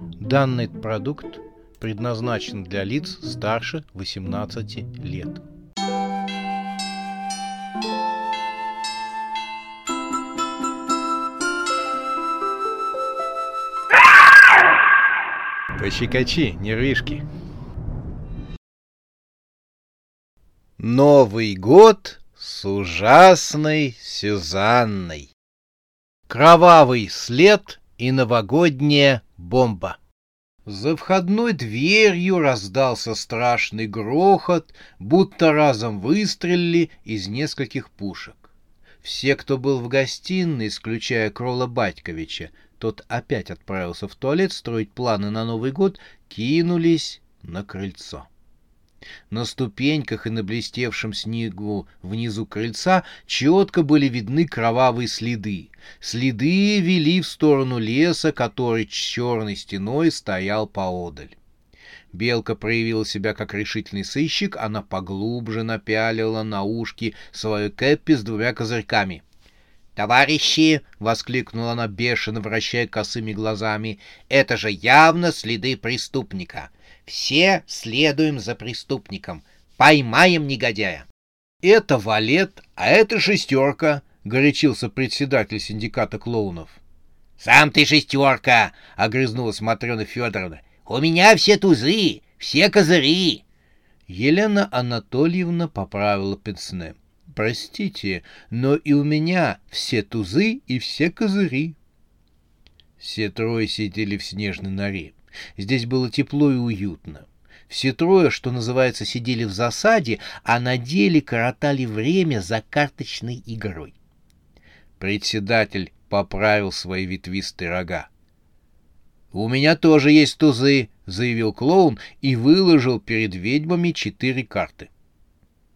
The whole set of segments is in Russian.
Данный продукт предназначен для лиц старше 18 лет. Пощекочи, нервишки. Новый год с ужасной Сюзанной. Кровавый след и новогодняя бомба. За входной дверью раздался страшный грохот, будто разом выстрелили из нескольких пушек. Все, кто был в гостиной, исключая Крола Батьковича, тот опять отправился в туалет строить планы на Новый год, кинулись на крыльцо. На ступеньках и на блестевшем снегу внизу крыльца четко были видны кровавые следы. Следы вели в сторону леса, который черной стеной стоял поодаль. Белка проявила себя как решительный сыщик, она поглубже напялила на ушки свою кэппи с двумя козырьками. «Товарищи!» — воскликнула она, бешено вращая косыми глазами. «Это же явно следы преступника!» Все следуем за преступником. Поймаем негодяя. Это валет, а это шестерка, горячился председатель синдиката клоунов. Сам ты шестерка, огрызнулась Матрена Федоровна. У меня все тузы, все козыри. Елена Анатольевна поправила пенсне. Простите, но и у меня все тузы и все козыри. Все трое сидели в снежной норе. Здесь было тепло и уютно. Все трое, что называется, сидели в засаде, а на деле коротали время за карточной игрой. Председатель поправил свои ветвистые рога. «У меня тоже есть тузы», — заявил клоун и выложил перед ведьмами четыре карты.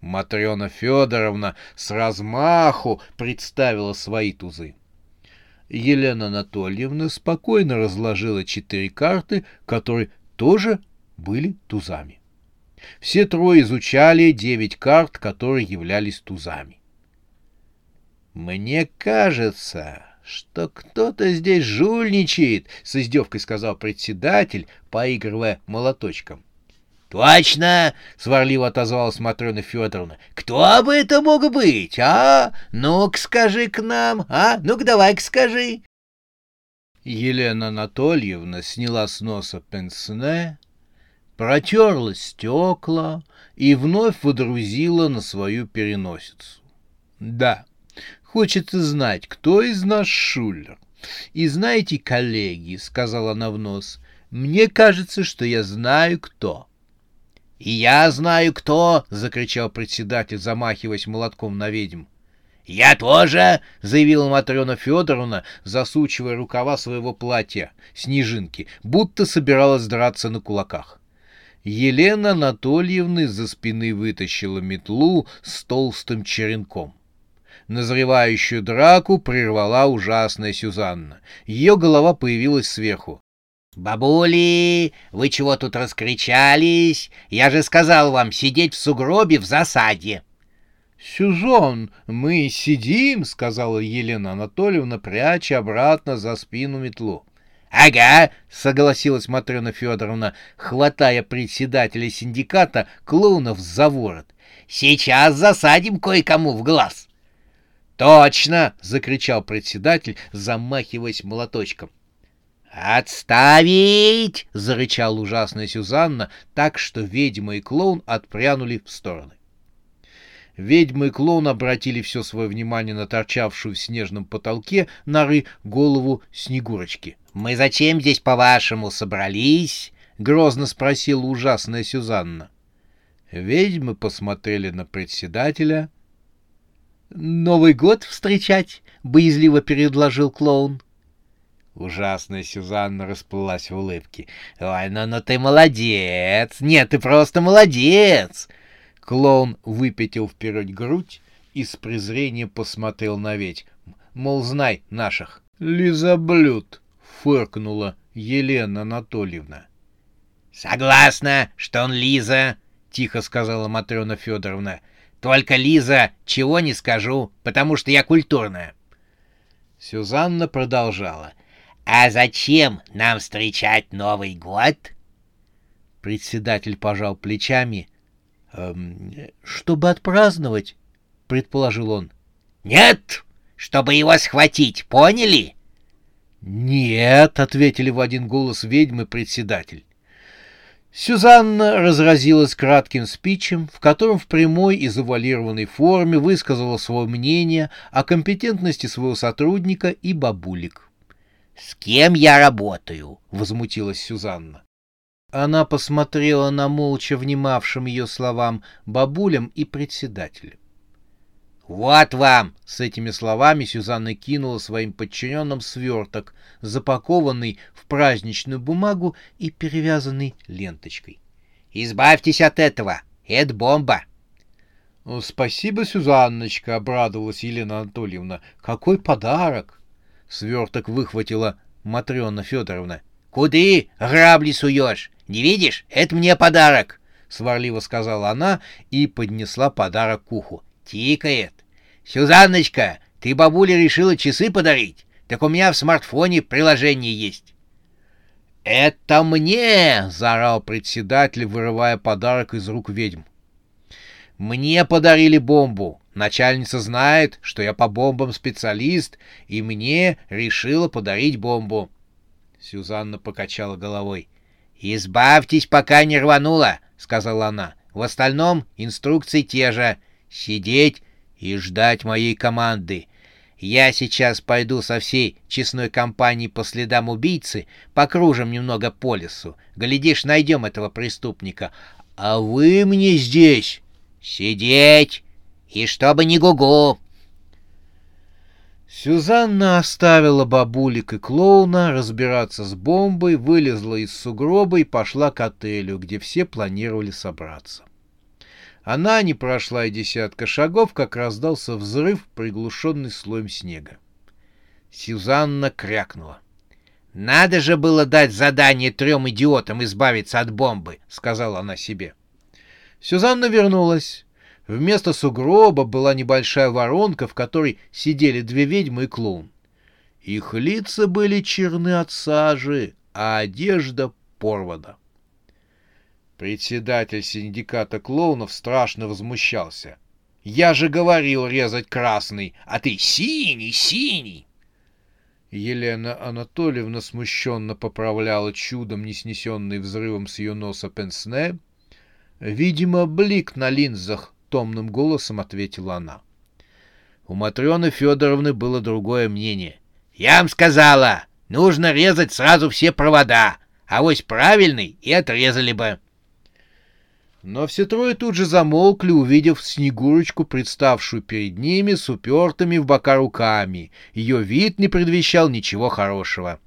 Матрена Федоровна с размаху представила свои тузы. Елена Анатольевна спокойно разложила четыре карты, которые тоже были тузами. Все трое изучали девять карт, которые являлись тузами. «Мне кажется, что кто-то здесь жульничает», — с издевкой сказал председатель, поигрывая молоточком. «Точно!» — сварливо отозвалась Матрена Федоровна. «Кто бы это мог быть, а? Ну-ка скажи к нам, а? Ну-ка давай-ка скажи!» Елена Анатольевна сняла с носа пенсне, протерла стекла и вновь водрузила на свою переносицу. «Да, хочется знать, кто из нас шулер. И знаете, коллеги, — сказала она в нос, — мне кажется, что я знаю, кто». «И я знаю, кто!» — закричал председатель, замахиваясь молотком на ведьм. «Я тоже!» — заявила Матрена Федоровна, засучивая рукава своего платья, снежинки, будто собиралась драться на кулаках. Елена Анатольевна из-за спины вытащила метлу с толстым черенком. Назревающую драку прервала ужасная Сюзанна. Ее голова появилась сверху. «Бабули, вы чего тут раскричались? Я же сказал вам сидеть в сугробе в засаде!» «Сюзон, мы сидим», — сказала Елена Анатольевна, пряча обратно за спину метлу. «Ага», — согласилась Матрена Федоровна, хватая председателя синдиката клоунов за ворот. «Сейчас засадим кое-кому в глаз». «Точно!» — закричал председатель, замахиваясь молоточком. «Отставить!» — зарычал ужасная Сюзанна, так что ведьма и клоун отпрянули в стороны. Ведьма и клоун обратили все свое внимание на торчавшую в снежном потолке норы голову Снегурочки. «Мы зачем здесь, по-вашему, собрались?» — грозно спросила ужасная Сюзанна. Ведьмы посмотрели на председателя. «Новый год встречать?» — боязливо предложил клоун. Ужасная Сюзанна расплылась в улыбке. «Ой, ну, ну ты молодец! Нет, ты просто молодец!» Клоун выпятил вперед грудь и с презрением посмотрел на ведь. Мол, знай наших. «Лизоблюд!» — фыркнула Елена Анатольевна. «Согласна, что он Лиза!» — тихо сказала Матрена Федоровна. «Только Лиза, чего не скажу, потому что я культурная». Сюзанна продолжала — А зачем нам встречать Новый год? Председатель пожал плечами. «Эм, «Чтобы отпраздновать», — предположил он. «Нет, чтобы его схватить, поняли?» «Нет», — ответили в один голос ведьмы председатель. Сюзанна разразилась кратким спичем, в котором в прямой и завуалированной форме высказала свое мнение о компетентности своего сотрудника и бабулик. «С кем я работаю?» — возмутилась Сюзанна. Она посмотрела на молча внимавшим ее словам бабулям и председателю. «Вот вам!» — с этими словами Сюзанна кинула своим подчиненным сверток, запакованный в праздничную бумагу и перевязанный ленточкой. «Избавьтесь от этого! Это бомба!» «Спасибо, Сюзанночка!» — обрадовалась Елена Анатольевна. «Какой подарок!» Сверток выхватила Матрена Федоровна. «Куды грабли суешь? Не видишь? Это мне подарок!» — сварливо сказала она и поднесла подарок к уху. «Тикает!» «Сюзанночка, ты бабуле решила часы подарить? Так у меня в смартфоне приложение есть». «Это мне!» — заорал председатель, вырывая подарок из рук ведьм. «Мне подарили бомбу. Начальница знает, что я по бомбам специалист, и мне решила подарить бомбу». Сюзанна покачала головой. «Избавьтесь, пока не рванула», — сказала она. «В остальном инструкции те же. Сидеть и ждать моей команды. Я сейчас пойду со всей честной компанией по следам убийцы, покружим немного по лесу. Глядишь, найдем этого преступника. А вы мне здесь сидеть, и чтобы не гугу. Сюзанна оставила бабулик и клоуна разбираться с бомбой, вылезла из сугроба и пошла к отелю, где все планировали собраться. Она не прошла и десятка шагов, как раздался взрыв, приглушенный слоем снега. Сюзанна крякнула. «Надо же было дать задание трем идиотам избавиться от бомбы», — сказала она себе. Сюзанна вернулась. Вместо сугроба была небольшая воронка, в которой сидели две ведьмы и клоун. Их лица были черны от сажи, а одежда порвана. Председатель синдиката клоунов страшно возмущался. «Я же говорил резать красный, а ты синий, синий!» Елена Анатольевна смущенно поправляла чудом, не снесенный взрывом с ее носа пенсне. «Видимо, блик на линзах», — томным голосом ответила она. У Матрены Федоровны было другое мнение. «Я вам сказала, нужно резать сразу все провода, а вось правильный и отрезали бы». Но все трое тут же замолкли, увидев Снегурочку, представшую перед ними с упертыми в бока руками. Ее вид не предвещал ничего хорошего.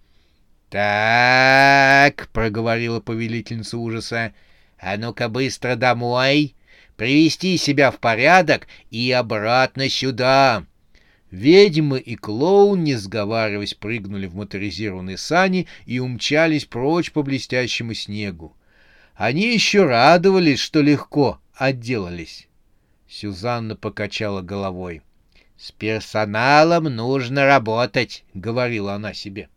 «Так», — проговорила повелительница ужаса, — «а ну-ка быстро домой, привести себя в порядок и обратно сюда». Ведьмы и клоун, не сговариваясь, прыгнули в моторизированные сани и умчались прочь по блестящему снегу. Они еще радовались, что легко отделались. Сюзанна покачала головой. «С персоналом нужно работать», — говорила она себе.